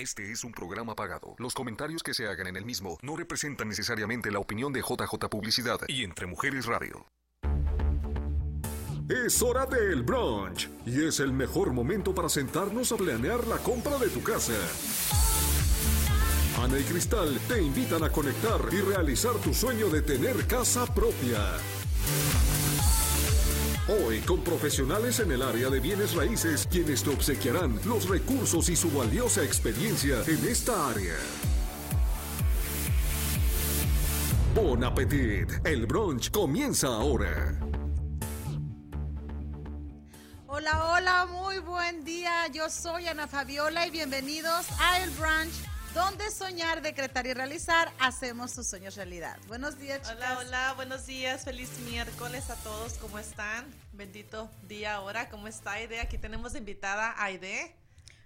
Este es un programa pagado. Los comentarios que se hagan en el mismo no representan necesariamente la opinión de JJ Publicidad y Entre Mujeres Radio. Es hora del brunch y es el mejor momento para sentarnos a planear la compra de tu casa. Ana y Cristal te invitan a conectar y realizar tu sueño de tener casa propia. Hoy con profesionales en el área de bienes raíces, quienes te obsequiarán los recursos y su valiosa experiencia en esta área. Bon appetit, el brunch comienza ahora. Hola, hola, muy buen día. Yo soy Ana Fabiola y bienvenidos a El Brunch donde soñar, decretar y realizar, hacemos sus sueños realidad. Buenos días, chicas. Hola, hola, buenos días, feliz miércoles a todos, ¿cómo están? Bendito día ahora, ¿cómo está Aide? Aquí tenemos invitada a Aide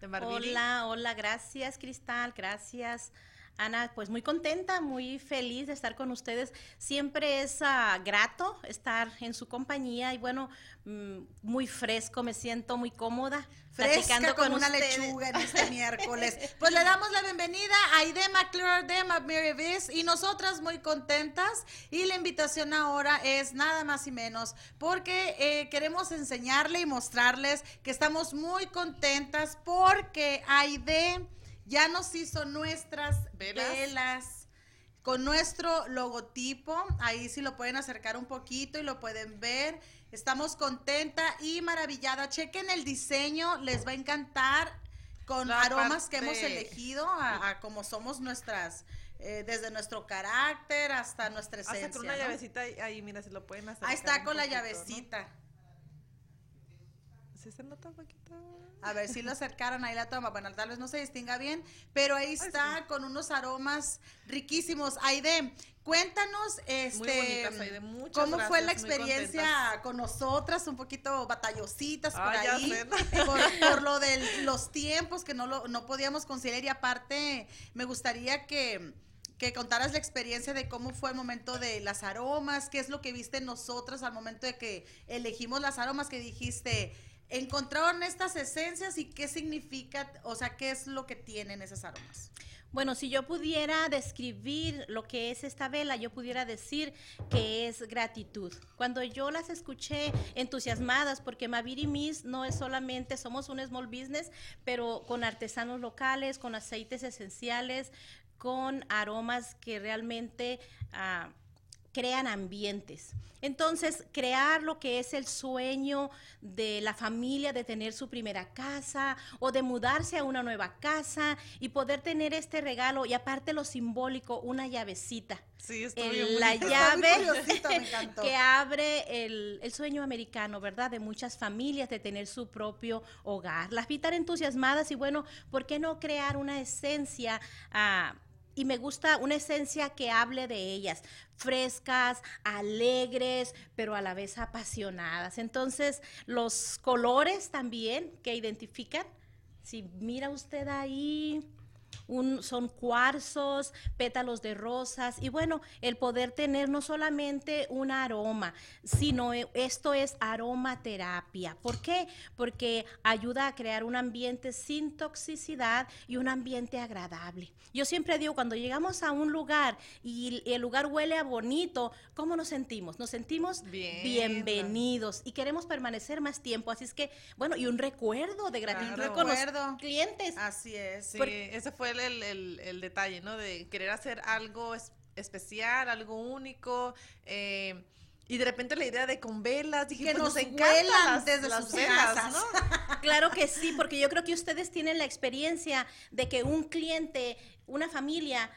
de Marvili. Hola, hola, gracias Cristal, gracias. Ana, pues muy contenta, muy feliz de estar con ustedes. Siempre es uh, grato estar en su compañía y bueno, mm, muy fresco, me siento muy cómoda. Fresca como una ustedes. lechuga en este miércoles. Pues le damos la bienvenida a Aide McClure de Viz y nosotras muy contentas. Y la invitación ahora es nada más y menos porque eh, queremos enseñarle y mostrarles que estamos muy contentas porque Aide ya nos hizo nuestras velas. con nuestro logotipo. Ahí sí lo pueden acercar un poquito y lo pueden ver. Estamos contenta y maravillada. Chequen el diseño, les va a encantar con La aromas parte. que hemos elegido a, a como somos nuestras. Eh, desde nuestro carácter hasta nuestra esencia. Hace con una ¿no? llavecita ahí, ahí, mira, si lo pueden hacer. Ahí está con la llavecita. ¿no? ¿Sí se nota un poquito? A ver si lo acercaron ahí la toma. Bueno, tal vez no se distinga bien, pero ahí está Ay, sí. con unos aromas riquísimos. Aide, cuéntanos este bonitas, Aide. Muchas cómo gracias, fue la experiencia con nosotras, un poquito batallositas por Ay, ahí, por, por, lo de los tiempos que no, lo, no podíamos conciliar y aparte me gustaría que que contaras la experiencia de cómo fue el momento de las aromas, qué es lo que viste nosotras al momento de que elegimos las aromas que dijiste, encontraron estas esencias y qué significa, o sea, qué es lo que tienen esas aromas. Bueno, si yo pudiera describir lo que es esta vela, yo pudiera decir que es gratitud. Cuando yo las escuché entusiasmadas, porque Maviri Miss no es solamente, somos un small business, pero con artesanos locales, con aceites esenciales, con aromas que realmente uh, crean ambientes. Entonces, crear lo que es el sueño de la familia de tener su primera casa o de mudarse a una nueva casa y poder tener este regalo y aparte lo simbólico, una llavecita. Sí, está el, La llave que abre el, el, sueño americano, ¿verdad? De muchas familias de tener su propio hogar. Las vi tan entusiasmadas y bueno, ¿por qué no crear una esencia? Uh, y me gusta una esencia que hable de ellas, frescas, alegres, pero a la vez apasionadas. Entonces, los colores también que identifican, si mira usted ahí, un, son cuarzos, pétalos de rosas y bueno, el poder tener no solamente un aroma, sino esto es aromaterapia. ¿Por qué? Porque ayuda a crear un ambiente sin toxicidad y un ambiente agradable. Yo siempre digo, cuando llegamos a un lugar y el lugar huele a bonito, ¿cómo nos sentimos? Nos sentimos Bien. bienvenidos y queremos permanecer más tiempo. Así es que, bueno, y un recuerdo de gratitud claro. con recuerdo. los clientes. Así es. Sí, Porque, ese fue el, el, el, detalle, ¿no? De querer hacer algo es, especial, algo único. Eh, y de repente la idea de con velas, dije, que pues nos, nos encantan las, desde las sus velas, casas. ¿no? claro que sí, porque yo creo que ustedes tienen la experiencia de que un cliente, una familia,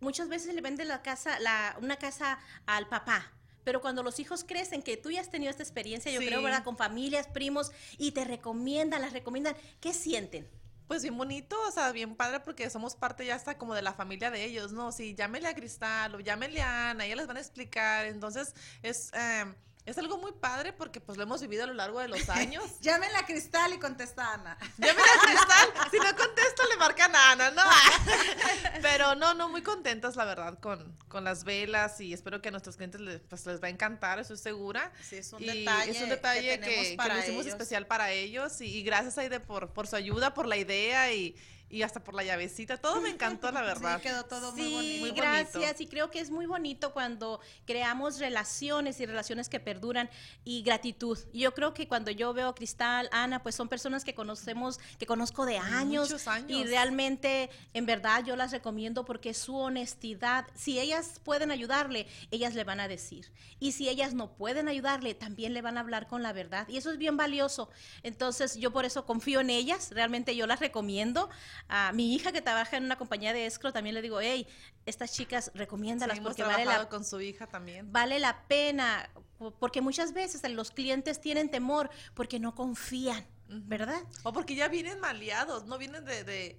muchas veces le vende la casa, la, una casa al papá. Pero cuando los hijos crecen, que tú ya has tenido esta experiencia, yo sí. creo, ¿verdad? Con familias, primos, y te recomiendan, las recomiendan, ¿qué sienten? Pues bien bonito, o sea, bien padre porque somos parte ya hasta como de la familia de ellos, ¿no? Sí, llámele a Cristal o llámele a Ana, ellas les van a explicar. Entonces, es... Eh, es algo muy padre porque pues lo hemos vivido a lo largo de los años. Llámenla a Cristal y contesta a Ana. Llámenla a Cristal. si no contesta, le marcan a Ana, ¿no? Pero no, no, muy contentas, la verdad, con, con las velas y espero que a nuestros clientes les, pues, les va a encantar, estoy segura. Sí, es un y detalle. Es un detalle que, que, que lo hicimos ellos. especial para ellos y, y gracias, Aide, por, por su ayuda, por la idea y y hasta por la llavecita, todo me encantó, la verdad. Sí, quedó todo muy bonito. Sí, gracias, y creo que es muy bonito cuando creamos relaciones y relaciones que perduran y gratitud. Yo creo que cuando yo veo a Cristal, Ana, pues son personas que conocemos, que conozco de años, años. y realmente, en verdad, yo las recomiendo porque su honestidad, si ellas pueden ayudarle, ellas le van a decir. Y si ellas no pueden ayudarle, también le van a hablar con la verdad. Y eso es bien valioso. Entonces, yo por eso confío en ellas, realmente yo las recomiendo a mi hija que trabaja en una compañía de escro, también le digo, hey, estas chicas recomiéndalas Sí, porque hemos vale la, con su hija también. vale la pena, porque muchas veces los clientes tienen temor porque no confían, ¿verdad? O porque ya vienen maleados, no vienen de, de,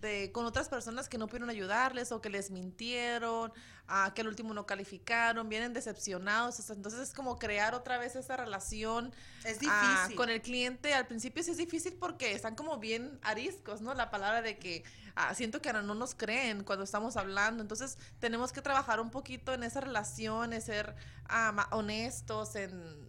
de- con otras personas que no pudieron ayudarles o que les mintieron, ah, que al último no calificaron, vienen decepcionados. Entonces es como crear otra vez esa relación Es ah, con el cliente. Al principio sí es difícil porque están como bien ariscos, ¿no? La palabra de que ah, siento que no nos creen cuando estamos hablando. Entonces tenemos que trabajar un poquito en esa relación, en ser ma- honestos, en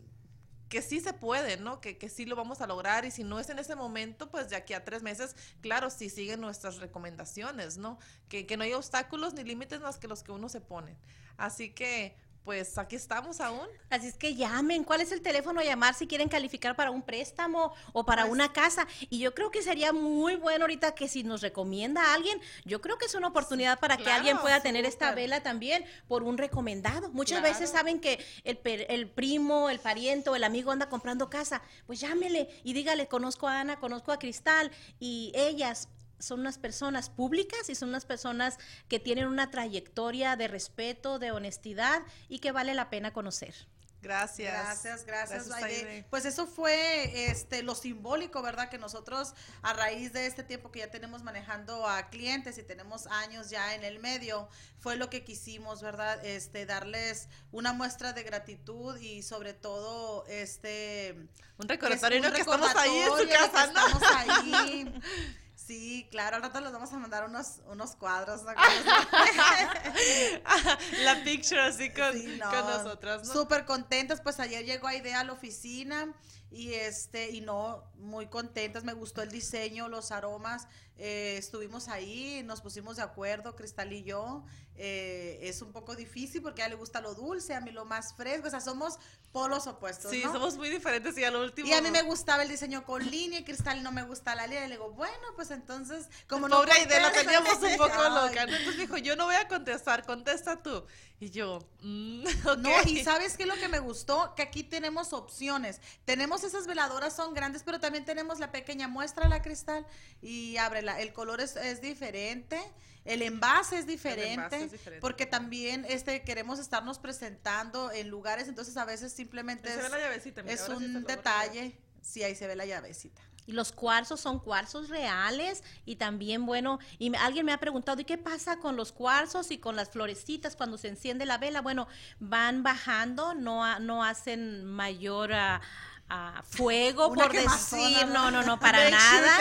que sí se puede, ¿no? Que, que sí lo vamos a lograr y si no es en ese momento, pues de aquí a tres meses, claro, sí siguen nuestras recomendaciones, ¿no? Que, que no hay obstáculos ni límites más que los que uno se pone. Así que, pues aquí estamos aún. Así es que llamen, ¿cuál es el teléfono a llamar si quieren calificar para un préstamo o para una casa? Y yo creo que sería muy bueno ahorita que si nos recomienda a alguien, yo creo que es una oportunidad para que alguien pueda tener esta vela también por un recomendado. Muchas Claro. veces saben que el, el primo, el pariente o el amigo anda comprando casa, pues llámele y dígale, conozco a Ana, conozco a Cristal y ellas son unas personas públicas y son unas personas que tienen una trayectoria de respeto, de honestidad y que vale la pena conocer. Gracias. Gracias, gracias, Gracias. Pues eso fue este lo simbólico, ¿verdad? Que nosotros a raíz de este tiempo que ya tenemos manejando a clientes y tenemos años ya en el medio, fue lo que quisimos, ¿verdad? Este darles una muestra de gratitud y sobre todo este Un es recordatorio, un ¿no? Que estamos ahí en su recordatorio casa, ¿no? Estamos ahí. Sí, claro, al rato les vamos a mandar unos, unos cuadros. ¿no? la picture así con, Sí, no, con nosotras, ¿no? Súper contentas, pues ayer llegó Aidea a la oficina y este, y no, muy contentas, me gustó el diseño, los aromas, eh, estuvimos ahí, nos pusimos de acuerdo, Cristal y yo, eh, es un poco difícil porque a ella le gusta lo dulce, a mí lo más fresco, o sea, somos polos opuestos, Sí, ¿no? somos muy diferentes y al último. Y a mí me gustaba el diseño con línea y Cristal no me gusta la línea. Y le digo, bueno, pues entonces, como no Pobre Aide, la contesta- teníamos un poco loca. Entonces dijo, yo no voy a contestar, contesta tú. Y yo, mm. No, y ¿sabes qué es lo que me gustó? Que aquí tenemos opciones. Tenemos esas veladoras, son grandes, pero también tenemos la pequeña muestra, la cristal, y ábrela. El color es, es diferente, el envase es diferente, es diferente. porque también este queremos estarnos presentando en lugares, entonces a veces simplemente Ahí se ve es, la llavecita, mira, es sí un detalle. Sí, ahí se ve la llavecita. Y los cuarzos son cuarzos reales y también, bueno, y me- alguien me ha preguntado, ¿y qué pasa con los cuarzos y con las florecitas cuando se enciende la vela? Bueno, van bajando, no, no hacen mayor ah, ah, fuego, Una por decir, ¿no? no, no, para sure nada.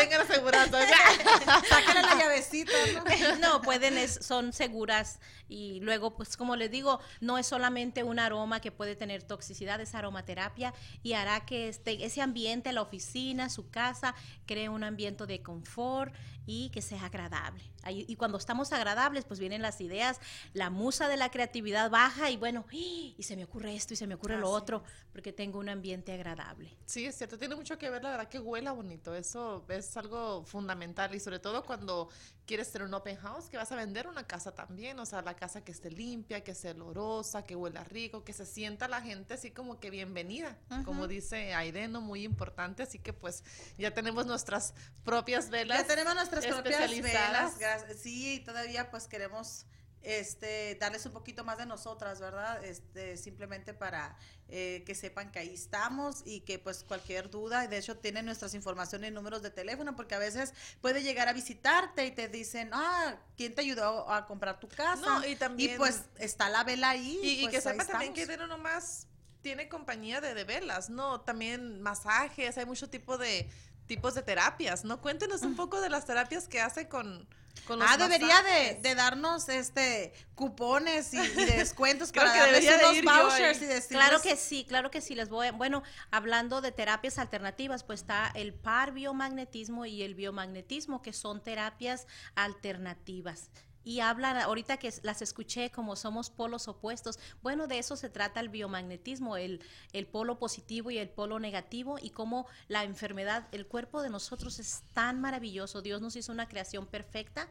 Sácale la llavecita, ¿no? No, pueden, es- son seguras y luego, pues como les digo, no es solamente un aroma que puede tener toxicidad, es aromaterapia y hará que este, ese ambiente, la oficina, su casa, cree un ambiente de confort y que sea agradable. Ahí- Y cuando estamos agradables, pues vienen las ideas, la musa de la creatividad baja y bueno, y se me ocurre esto y se me ocurre lo otro, porque tengo un ambiente agradable. Sí, es cierto, tiene mucho que ver, la verdad, que huela bonito. Eso es algo fundamental y sobre todo cuando quieres tener un open house, que vas a vender una casa también, o sea, la casa que esté limpia, que esté olorosa, que huela rico, que se sienta la gente así como que bienvenida, como dice Aideno, muy importante, así que pues ya tenemos nuestras propias velas. Ya tenemos nuestras propias velas. gracias. Sí, y todavía pues queremos este darles un poquito más de nosotras, ¿verdad? Este simplemente para eh, que sepan que ahí estamos y que pues cualquier duda, y de hecho tienen nuestras informaciones y números de teléfono porque a veces puede llegar a visitarte y te dicen, "Ah, ¿quién te ayudó a comprar tu casa?" No, y también- pues está la vela ahí Y, y pues, que sepa también que. Deno nomás tiene compañía de, de velas, ¿no? También masajes, hay mucho tipo de, tipos de terapias, ¿no? Cuéntenos un poco de las terapias que hace con, con los Ah, debería de, de darnos este cupones y, y de descuentos para que darles de vouchers y decirles Claro que sí, claro que sí, les voy. Bueno, hablando de terapias alternativas, pues está el par biomagnetismo y el biomagnetismo, que son terapias alternativas. Y hablan, ahorita que las escuché como somos polos opuestos, bueno, de eso se trata el biomagnetismo, el, el polo positivo y el polo negativo y cómo la enfermedad, el cuerpo de nosotros es tan maravilloso, Dios nos hizo una creación perfecta.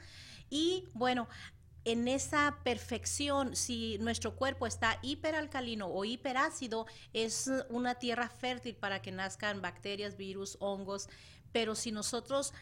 Y bueno, en esa perfección, si nuestro cuerpo está hiperalcalino o hiperácido, es una tierra fértil para que nazcan bacterias, virus, hongos, pero si nosotros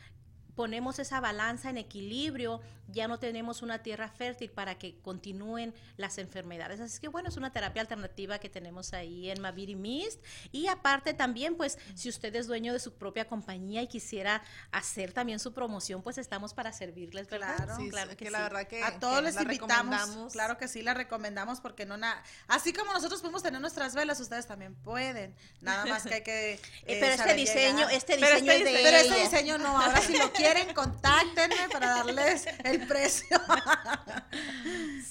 ponemos esa balanza en equilibrio, ya no tenemos una tierra fértil para que continúen las enfermedades. Así que bueno, es una terapia alternativa que tenemos ahí en Maviri Mist. Y aparte también, pues, si usted es dueño de su propia compañía y quisiera hacer también su promoción, pues estamos para servirles, ¿verdad? Claro, Sí, claro sí, que que la sí. verdad que a todos que les invitamos. Claro que sí, la recomendamos porque no nada. Así como nosotros podemos tener nuestras velas, ustedes también pueden. Nada más que hay que. Eh, eh, pero este saber diseño, llegar. este Pero diseño este es de Pero este diseño no. Ahora si lo quieren, contáctenme para darles el precio.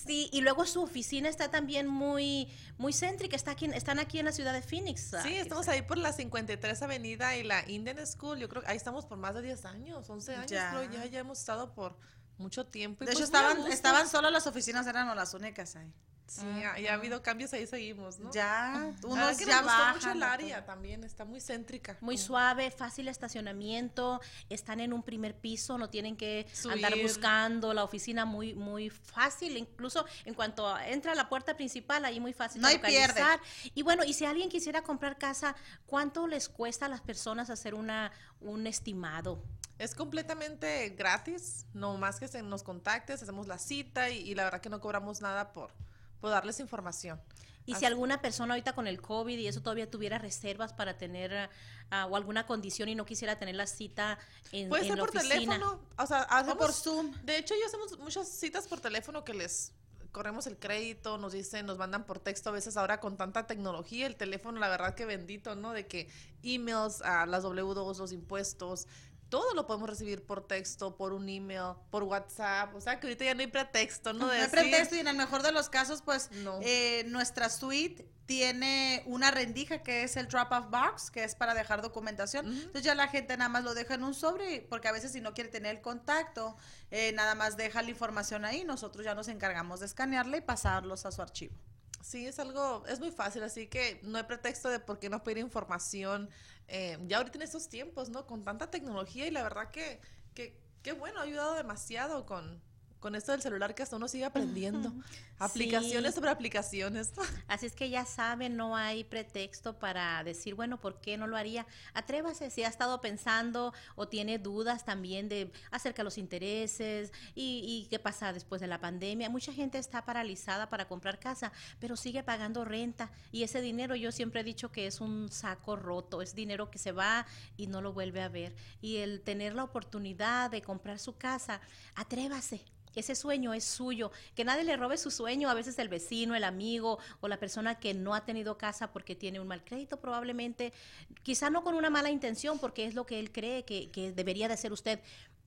Sí, y luego su oficina está también muy, muy céntrica, está aquí, están aquí en la ciudad de Phoenix. Sí, estamos ahí por la 53 Avenida y la Indian School. Yo creo que ahí estamos por más de 10 años, 11 años, Ya. creo ya, ya hemos estado por mucho tiempo. y De hecho, pues a estaban, estaban solo las oficinas, eran las únicas ahí. Sí, ya, ya ha habido cambios, ahí seguimos, ¿no? Ya, unos que ya nos gustó bajan. mucho el área también, está muy céntrica. Muy suave, fácil estacionamiento, están en un primer piso, no tienen que andar buscando la oficina muy muy fácil, incluso en cuanto entra a la puerta principal, ahí muy fácil No de hay pierde. localizar. Y bueno, y si alguien quisiera comprar casa, ¿cuánto les cuesta a las personas hacer una un estimado? Es completamente gratis, no más que se nos contactes, hacemos la cita y, y la verdad que no cobramos nada por, por darles información. Y si alguna persona ahorita con el COVID y eso todavía tuviera reservas para tener ah, o alguna condición y no quisiera tener la cita en, Puede en ser la por oficina. teléfono, o sea, O hacemos, por Zoom. De hecho, ya hacemos muchas citas por teléfono que les corremos el crédito, nos dicen, nos mandan por texto, a veces ahora con tanta tecnología, el teléfono, la verdad que bendito, ¿no? De que emails, a las W2, los impuestos, todo lo podemos recibir por texto, por un email, por WhatsApp, o sea que ahorita ya no hay pretexto, ¿no? No De hay decir, pretexto y en el mejor de los casos, pues No. eh, nuestra suite tiene una rendija que es el drop-off box, que es para dejar documentación. Entonces ya la gente nada más lo deja en un sobre, porque a veces si no quiere tener el contacto, eh, nada más deja la información ahí. Nosotros ya nos encargamos de escanearla y pasarlos a su archivo. Sí, es algo, es muy fácil, así que no hay pretexto de por qué no pedir información. eh, ya ahorita en estos tiempos, ¿no? Con tanta tecnología y la verdad que, que, que bueno, ha ayudado demasiado con, con esto del celular que hasta uno sigue aprendiendo. Aplicaciones Sí. sobre aplicaciones. Así es que ya saben, no hay pretexto para decir, bueno, ¿por qué no lo haría? Atrévase, si ha estado pensando o tiene dudas también de acerca de los intereses y, y qué pasa después de la pandemia. Mucha gente está paralizada para comprar casa, pero sigue pagando renta y ese dinero yo siempre he dicho que es un saco roto, es dinero que se va y no lo vuelve a ver. Y el tener la oportunidad de comprar su casa, atrévase. Ese sueño es suyo, que nadie le robe su sueño, a veces el vecino, el amigo o la persona que no ha tenido casa porque tiene un mal crédito, probablemente, quizá no con una mala intención, porque es lo que él cree que, que debería de hacer usted,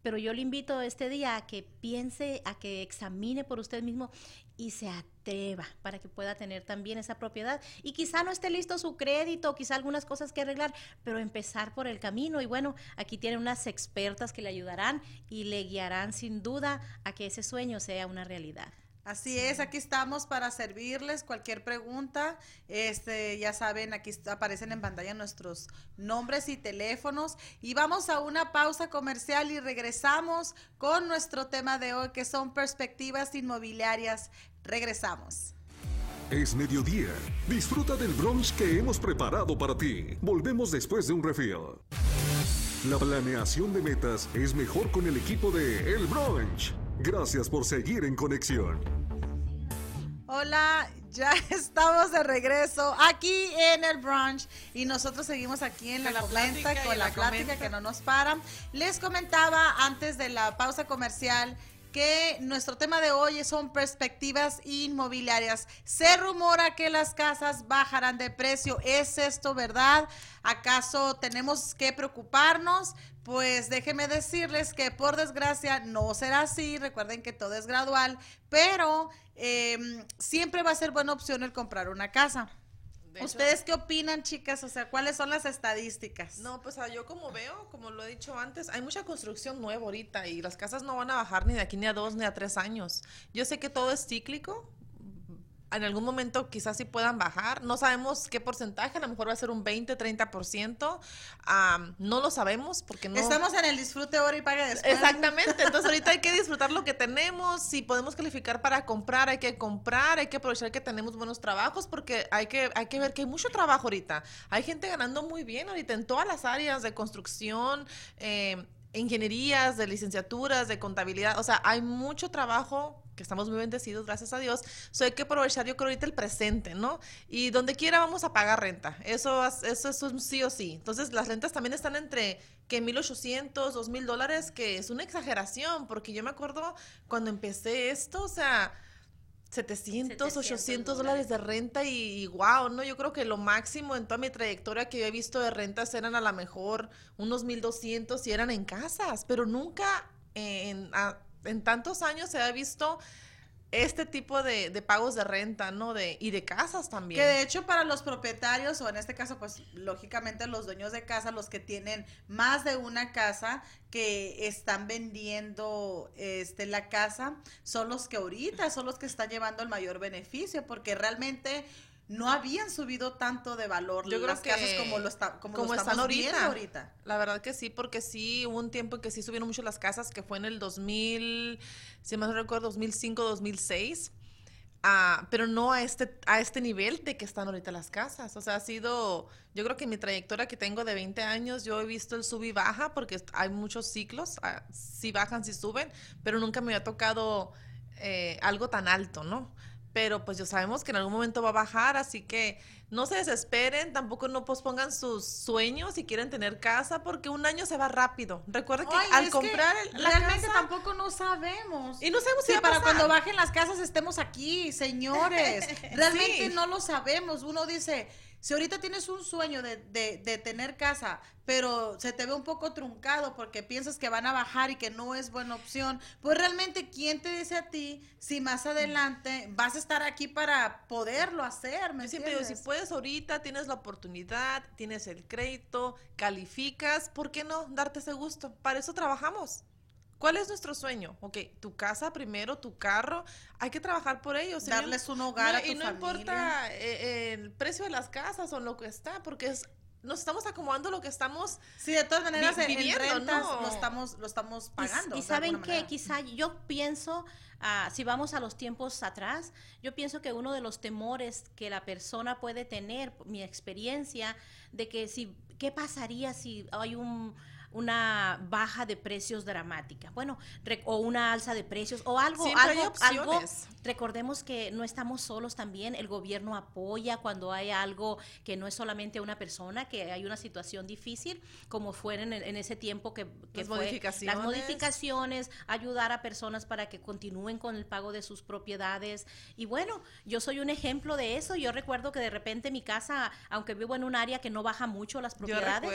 pero yo le invito este día a que piense, a que examine por usted mismo y se atreva para que pueda tener también esa propiedad. Y quizá no esté listo su crédito, quizá algunas cosas que arreglar, pero empezar por el camino. Y bueno, aquí tiene unas expertas que le ayudarán y le guiarán sin duda a que ese sueño sea una realidad. Así es, aquí estamos para servirles cualquier pregunta. Este, ya saben, aquí aparecen en pantalla nuestros nombres y teléfonos. Y vamos a una pausa comercial y regresamos con nuestro tema de hoy, que son perspectivas inmobiliarias. Regresamos. Es mediodía. Disfruta del brunch que hemos preparado para ti. Volvemos después de un refill. La planeación de metas es mejor con el equipo de El Brunch. Gracias por seguir en conexión. Hola, ya estamos de regreso aquí en el brunch y nosotros seguimos aquí en la, la comenta con la, la plática comenta. que no nos para. Les comentaba antes de la pausa comercial que nuestro tema de hoy son perspectivas inmobiliarias. Se rumora que las casas bajarán de precio. ¿Es esto verdad? ¿Acaso tenemos que preocuparnos? Pues déjenme decirles que por desgracia no será así. Recuerden que todo es gradual, pero em, siempre va a ser buena opción el comprar una casa. ¿Ustedes qué opinan, chicas? O sea, ¿cuáles son las estadísticas? No, pues ah, yo como veo, como lo he dicho antes, hay mucha construcción nueva ahorita y las casas no van a bajar ni de aquí ni a dos ni a tres años. Yo sé que todo es cíclico, en algún momento quizás sí puedan bajar. No sabemos qué porcentaje, a lo mejor va a ser un 20, 30%. no lo sabemos porque no... Estamos en el disfrute ahora y paga después. Exactamente, entonces ahorita hay que disfrutar lo que tenemos. Si podemos calificar para comprar, hay que comprar, hay que aprovechar que tenemos buenos trabajos porque hay que, hay que ver que hay mucho trabajo ahorita. Hay gente ganando muy bien ahorita en todas las áreas de construcción. Eh, ingenierías, de licenciaturas, de contabilidad, o sea, hay mucho trabajo que estamos muy bendecidos, gracias a Dios. So hay que aprovechar, yo creo, ahorita el presente, ¿no? Y donde quiera vamos a pagar renta. Eso, eso, es un sí o sí. Entonces, las rentas también están entre que 1.800, 2.000 dólares, que es una exageración, porque yo me acuerdo cuando empecé esto, o sea, 700, 800 dólares de renta y, wow, ¿no? Yo creo que lo máximo en toda mi trayectoria que yo he visto de rentas eran a lo mejor unos 1.200 y eran en casas, pero nunca en, en tantos años se ha visto este tipo de, pagos de renta, ¿no? De, y de casas también. Que de hecho para los propietarios, o en este caso, pues lógicamente los dueños de casa, los que tienen más de una casa, que están vendiendo este, la casa, son los que ahorita, son los que están llevando el mayor beneficio, porque realmente no habían subido tanto de valor Yo las creo casas como lo, está, como, están ahorita. ahorita. La verdad que sí, porque sí hubo un tiempo en que sí subieron mucho las casas, que fue en el 2000, si más no recuerdo, 2005, 2006. Ah, pero no a este, a este nivel de que están ahorita las casas. O sea, ha sido, yo creo que en mi trayectoria que tengo de 20 años, yo he visto el sub y baja, porque hay muchos ciclos, ah, si bajan, si suben, pero nunca me había tocado eh, algo tan alto, ¿no? Pero pues ya sabemos que en algún momento va a bajar, así que no se desesperen, tampoco no pospongan sus sueños si quieren tener casa, porque un año se va rápido. Recuerden que al comprar la realmente tampoco no sabemos. Y no sabemos si para cuando bajen las casas estemos aquí, señores. Realmente no lo sabemos. Uno dice, si ahorita tienes un sueño de, de, tener casa, pero se te ve un poco truncado porque piensas que van a bajar y que no es buena opción, pues realmente, ¿quién te dice a ti si más adelante vas a estar aquí para poderlo hacer? ¿me siempre digo, si puedes ahorita, tienes la oportunidad, tienes el crédito, calificas, ¿por qué no darte ese gusto? Para eso trabajamos. ¿Cuál es nuestro sueño? Ok, tu casa primero, tu carro, hay que trabajar por ellos. Darles un hogar a tu Y no importa eh, el precio de las casas o lo que está, porque es, nos estamos acomodando lo que estamos Sí, de todas maneras en, rentas lo estamos lo estamos pagando. Y, saben que quizá yo pienso ah, si vamos a los tiempos atrás, yo pienso que uno de los temores que la persona puede tener, mi experiencia de que si qué pasaría si hay un una baja de precios dramática, bueno, o una alza de precios, o algo, algo, algo, recordemos que no estamos solos también, el gobierno apoya cuando hay algo que no es solamente una persona, que hay una situación difícil, como fue en, ese tiempo que, las fue modificaciones. las modificaciones, ayudar a personas para que continúen con el pago de sus propiedades, y bueno, yo soy un ejemplo de eso, yo recuerdo que de repente mi casa, aunque vivo en un área que no baja mucho las propiedades,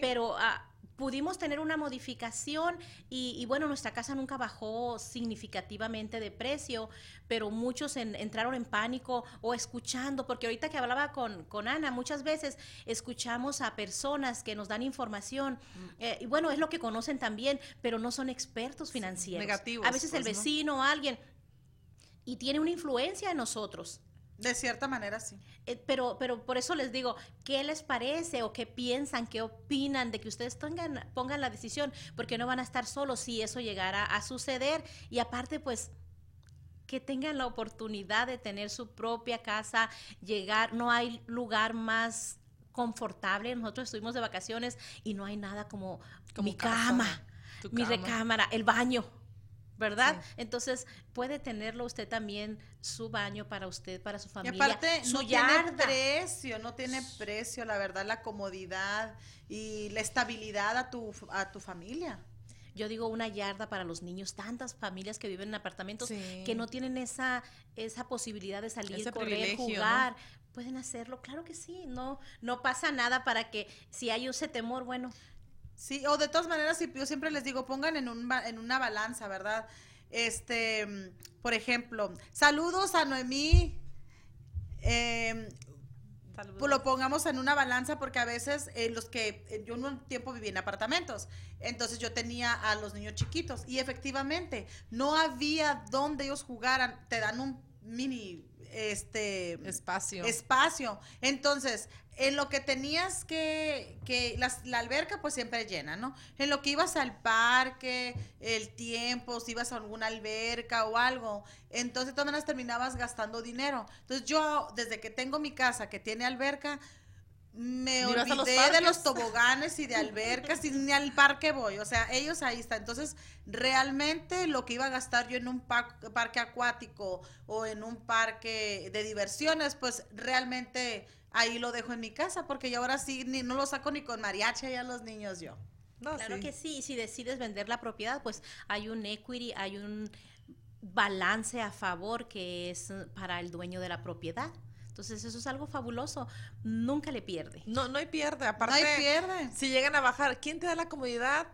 pero... Ah, pudimos tener una modificación y, bueno, nuestra casa nunca bajó significativamente de precio, pero muchos entraron en pánico o escuchando, porque ahorita que hablaba con, con Ana, muchas veces escuchamos a personas que nos dan información, mm. eh, y bueno, es lo que conocen también, pero no son expertos financieros. Negativos. A veces el pues, vecino o alguien, y tiene una influencia en nosotros. De cierta manera, sí. Eh, pero, pero por eso les digo, ¿qué les parece o qué piensan, qué opinan de que ustedes pongan, pongan la decisión? Porque no van a estar solos si eso llegara a suceder. Y aparte, pues, que tengan la oportunidad de tener su propia casa, llegar, no hay lugar más confortable. Nosotros estuvimos de vacaciones y no hay nada como, mi cama, mi recámara, el baño ¿verdad? Entonces puede tenerlo usted también su baño para usted, para su familia. Y aparte, su no tiene precio, no tiene precio, la verdad, la comodidad y la estabilidad a tu, a tu familia. yo digo una yarda para los niños, tantas familias que viven en apartamentos que no tienen esa, esa posibilidad de salir, correr, jugar. Pueden hacerlo, claro que sí, no, no pasa nada para que si hay ese temor, bueno. Sí, o de todas maneras, yo siempre les digo, pongan en, un, en una balanza, ¿verdad? Este, por ejemplo, saludos a Noemí. Eh, pues lo pongamos en una balanza porque a veces eh, los que eh, yo un tiempo viví en apartamentos, entonces yo tenía a los niños chiquitos y efectivamente no había donde ellos jugaran, te dan un mini este espacio. Espacio. Entonces, en lo que tenías que, que la alberca pues siempre llena, ¿no? En lo que ibas al parque, el tiempo, si ibas a alguna alberca o algo, entonces de todas maneras terminabas gastando dinero. Entonces yo, desde que tengo mi casa que tiene alberca, me olvidé de los toboganes y de albercas y ni al parque voy. O sea, ellos ahí están. Entonces, realmente lo que iba a gastar yo en un parque acuático o en un parque de diversiones, pues realmente ahí lo dejo en mi casa porque yo ahora sí ni, no lo saco ni con mariachi a los niños yo. claro que sí. Y si decides vender la propiedad, pues hay un equity, hay un balance a favor que es para el dueño de la propiedad. Entonces eso es algo fabuloso, nunca le pierde. No, no hay pierde, aparte. No hay pierde. Si llegan a bajar, ¿quién te da la comodidad?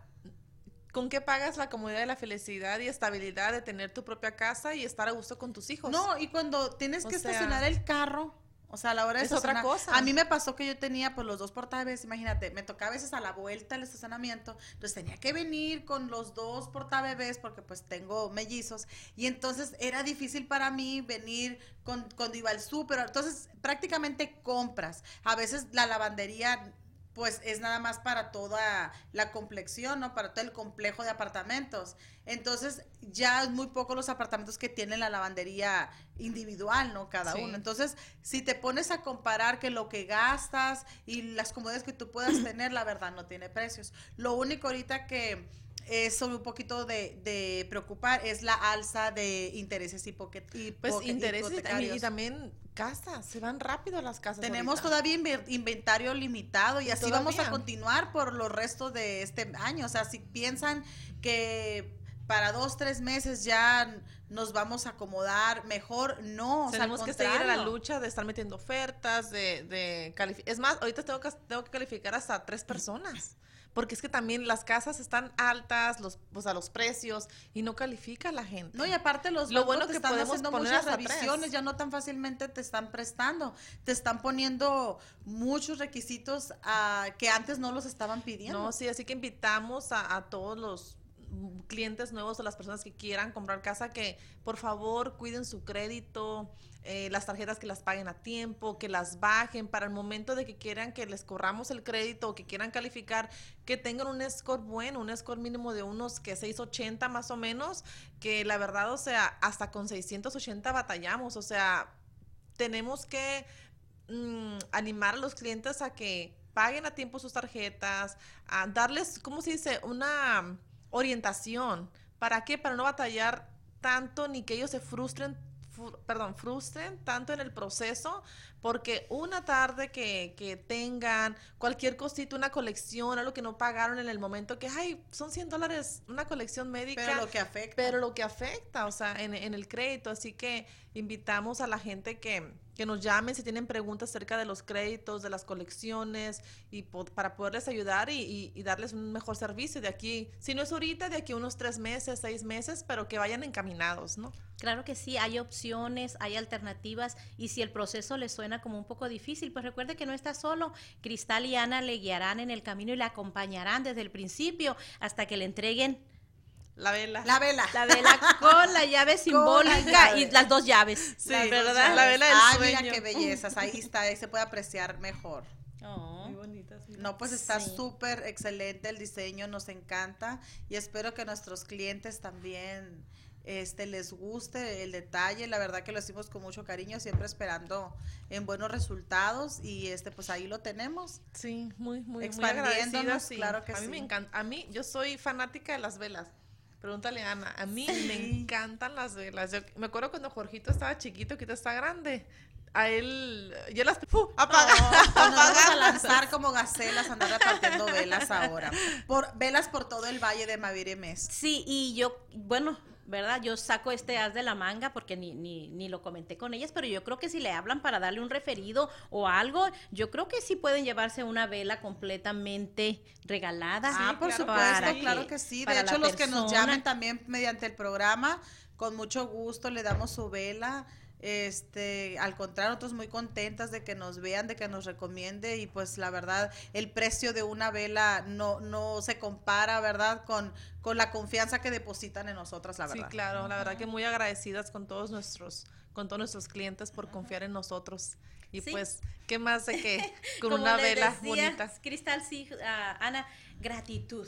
¿Con qué pagas la comodidad y la felicidad y estabilidad de tener tu propia casa y estar a gusto con tus hijos? No, y cuando tienes que estacionar el carro, o sea, a la hora de es otra cosa. A mí me pasó que yo tenía pues los dos portaves, imagínate, me tocaba a veces a la vuelta el estacionamiento, entonces tenía que venir con los dos portabebés porque pues tengo mellizos y entonces era difícil para mí venir con cuando iba al súper, entonces prácticamente compras. A veces la lavandería pues es nada más para toda la complexión, ¿no? Para todo el complejo de apartamentos. Entonces, ya es muy poco los apartamentos que tienen la lavandería individual, ¿no? Cada uno. Entonces, si te pones a comparar que lo que gastas y las comodidades que tú puedas tener, la verdad no tiene precios. Lo único ahorita que es un poquito de, preocupar es la alza de intereses y, pues intereses y también casas, se van rápido las casas. Tenemos todavía inventario limitado y así vamos a continuar por los restos de este año. O sea, si piensan que para dos, tres meses ya nos vamos a acomodar mejor, no. Tenemos que seguir a la lucha de estar metiendo ofertas, de, de Es más, ahorita tengo que, tengo que calificar hasta tres personas porque es que también las casas están altas, los, o sea, los precios, y no califica la gente. No, y aparte los Lo bueno que están podemos haciendo muchas revisiones, ya no tan fácilmente te están prestando, te están poniendo muchos requisitos a, ah, que antes no los estaban pidiendo. No, sí, así que invitamos a, a todos los clientes nuevos o las personas que quieran comprar casa que por favor cuiden su crédito, eh, las tarjetas que las paguen a tiempo, que las bajen para el momento de que quieran que les corramos el crédito o que quieran calificar, que tengan un score bueno, un score mínimo de unos que 680 más o menos, que la verdad, o sea, hasta con 680 batallamos, o sea, tenemos que mm, animar a los clientes a que paguen a tiempo sus tarjetas, a darles, ¿cómo se dice? Una orientación. ¿Para qué? Para no batallar tanto ni que ellos se frustren perdón, frustren tanto en el proceso, porque una tarde que, que, tengan cualquier cosita, una colección, algo que no pagaron en el momento que, ay, son 100 dólares una colección médica. Pero lo que afecta. Pero lo que afecta, o sea, en, en el crédito. Así que invitamos a la gente que, que nos llamen si tienen preguntas acerca de los créditos, de las colecciones, y para poderles ayudar y, darles un mejor servicio de aquí, si no es ahorita, de aquí unos tres meses, seis meses, pero que vayan encaminados, ¿no? Claro que sí, hay opciones, hay alternativas, y si el proceso les suena como un poco difícil, pues recuerde que no está solo. Cristal y Ana le guiarán en el camino y le acompañarán desde el principio hasta que le entreguen la vela. La vela. La vela con la llave simbólica y las dos llaves. Sí, ¿verdad? La vela del ah, mira qué bellezas. Ahí está, ahí se puede apreciar mejor. Oh. Muy bonita. No, pues está súper excelente el diseño, nos encanta y espero que nuestros clientes también este les guste el detalle, la verdad que lo hicimos con mucho cariño, siempre esperando en buenos resultados y este pues ahí lo tenemos. Sí, muy muy expandiéndonos, claro que a sí. A mí me encanta, a mí yo soy fanática de las velas. Pregúntale a Ana. A mí me encantan las velas. Yo me acuerdo cuando Jorgito estaba chiquito, que está grande. a él ya las ¡uh! apaga, vamos a lanzar como gacelas andar repartiendo velas ahora por velas por todo el valle de Maviremes sí y yo bueno ¿verdad? Yo saco este as de la manga porque ni, ni, ni, lo comenté con ellas, pero yo creo que si le hablan para darle un referido o algo, yo creo que sí pueden llevarse una vela completamente regalada. Ah, por supuesto, claro que sí. De hecho, los que nos llamen también mediante el programa, con mucho gusto le damos su vela. Este, al contrario, nosotros muy contentas de que nos vean, de que nos recomiende y pues la verdad, el precio de una vela no, no se compara, ¿verdad? Con, con la confianza que depositan en nosotras, la verdad. Sí, claro, la verdad que muy agradecidas con todos nuestros, con todos nuestros clientes por confiar en nosotros. Y pues, ¿qué más de que con una vela bonita? Cristal, sí, uh, Ana, gratitud.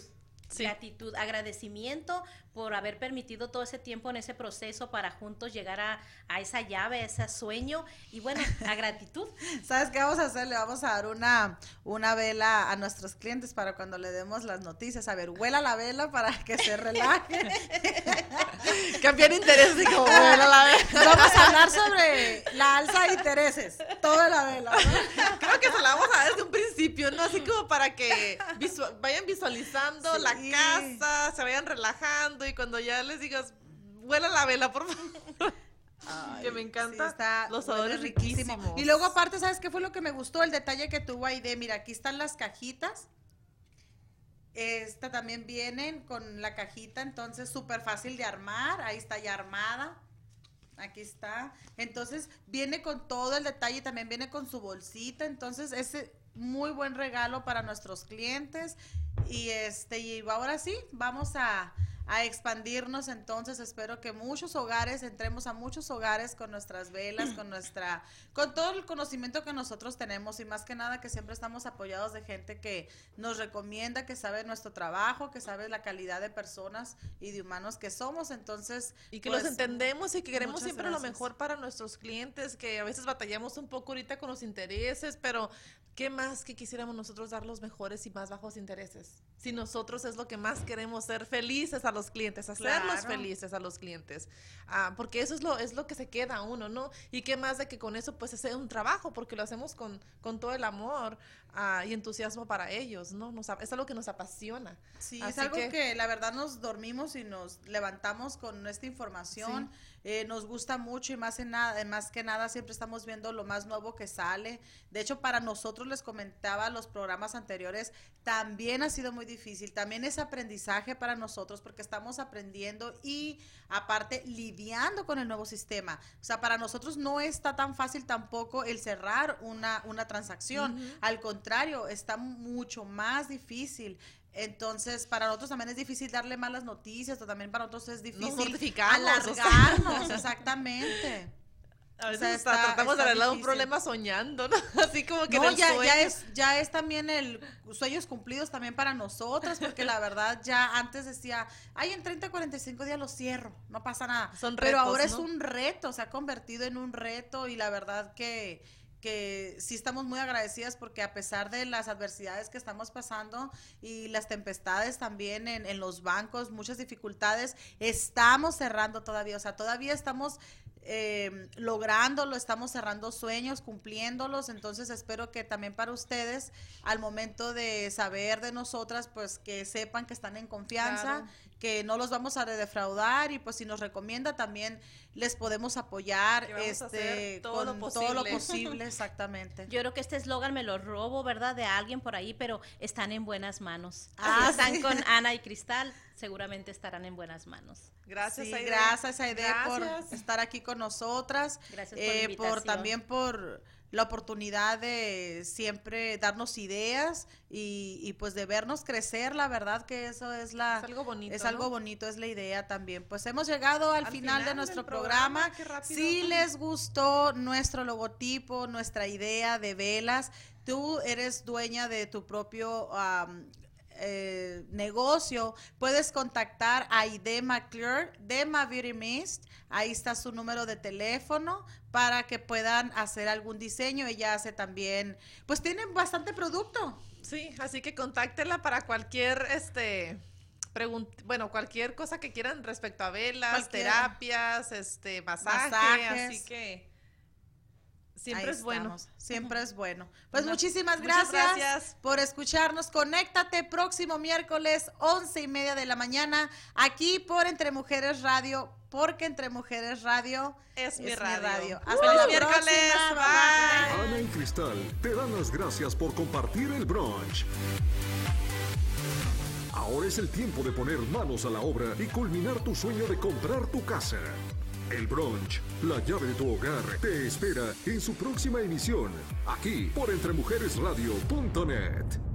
Gratitud, agradecimiento por haber permitido todo ese tiempo en ese proceso para juntos llegar a, a esa llave, a ese sueño y bueno, a gratitud. ¿Sabes qué vamos a hacer? Le vamos a dar una, una vela a nuestros clientes para cuando le demos las noticias. A ver, huela la vela para que se relaje. Cambiar intereses y como huela la vela. Vamos a hablar sobre la alza de intereses, toda la vela. Creo que se la vamos a dar desde un principio, ¿no? Así como para que vayan visualizando la casa, se vayan relajando y cuando ya les digas, vuela la vela, por favor. que me encanta. está los olores riquísimos. Y luego aparte, ¿sabes qué fue lo que me gustó? El detalle que tuvo ahí de, mira, aquí están las cajitas. Esta también vienen con la cajita, entonces súper fácil de armar. Ahí está ya armada. Aquí está. Entonces viene con todo el detalle, también viene con su bolsita. Entonces es muy buen regalo para nuestros clientes. Y este, y ahora sí, vamos a, a expandirnos entonces espero que muchos hogares entremos a muchos hogares con nuestras velas con nuestra con todo el conocimiento que nosotros tenemos y más que nada que siempre estamos apoyados de gente que nos recomienda que sabe nuestro trabajo que sabe la calidad de personas y de humanos que somos. Entonces y que los pues, entendemos y que queremos siempre lo mejor para nuestros clientes que a veces batallamos un poco ahorita con los intereses pero qué más que quisiéramos nosotros dar los mejores y más bajos intereses si nosotros es lo que más queremos ser felices a los clientes, hacerlos felices a los clientes, ah, porque eso es lo, es lo que se queda a uno, ¿no? Y qué más de que con eso pues sea un trabajo, porque lo hacemos con, con todo el amor ah, y entusiasmo para ellos, ¿no? Nos, es algo que nos apasiona. Sí, es algo que, la verdad nos dormimos y nos levantamos con esta información. Eh, nos gusta mucho y más, en nada, más que nada siempre estamos viendo lo más nuevo que sale. De hecho, para nosotros les comentaba los programas anteriores, también ha sido muy difícil, también es aprendizaje para nosotros porque estamos aprendiendo y aparte lidiando con el nuevo sistema. O sea, para nosotros no está tan fácil tampoco el cerrar una, una transacción. Al contrario, está mucho más difícil. Entonces, para nosotros también es difícil darle malas noticias, o también para nosotros es difícil alargarnos, exactamente. A veces tratamos de arreglar un problema soñando, ¿no? Así como que no, ya, ya es ya es también el sueños cumplidos también para nosotras, porque la verdad ya antes decía, ay, en 30, 45 días lo cierro, no pasa nada. Son Pero ahora es un reto, se ha convertido en un reto y la verdad que que sí estamos muy agradecidas porque a pesar de las adversidades que estamos pasando y las tempestades también en, en, los bancos, muchas dificultades, estamos cerrando todavía, o sea, todavía estamos eh, lográndolo, estamos cerrando sueños, cumpliéndolos, entonces espero que también para ustedes, al momento de saber de nosotras, pues que sepan que están en confianza, que no los vamos a defraudar y pues si nos recomienda también les podemos apoyar este todo con lo todo lo posible. exactamente. Yo creo que este eslogan me lo robo verdad de alguien por ahí pero están en buenas manos. Ah, están con Ana y Cristal seguramente estarán en buenas manos. Gracias sí, gracias Aide por estar aquí con nosotras gracias por, eh, por también por la oportunidad de siempre darnos ideas y, pues de vernos crecer, la verdad que eso es la es algo bonito, es algo bonito, es la idea también. Pues hemos llegado al, final, de nuestro programa. Si les gustó nuestro logotipo, nuestra idea de velas, tú eres dueña de tu propio eh, negocio, puedes contactar a Ide McClure de My Beauty Mist. Ahí está su número de teléfono para que puedan hacer algún diseño. Ella hace también, pues tienen bastante producto. Sí, así que contáctela para cualquier, este, bueno, cualquier cosa que quieran respecto a velas, terapias, este, masaje, así que Siempre es bueno. Siempre es bueno. Pues muchísimas gracias, gracias, por escucharnos. Conéctate próximo miércoles, once y media de la mañana, aquí por Entre Mujeres Radio, porque Entre Mujeres Radio es, mi radio. Hasta la miércoles. Bye. Ana y Cristal te dan las gracias por compartir el brunch. Ahora es el tiempo de poner manos a la obra y culminar tu sueño de comprar tu casa. El brunch, la llave de tu hogar, te espera en su próxima emisión, aquí por entremujeresradio.net.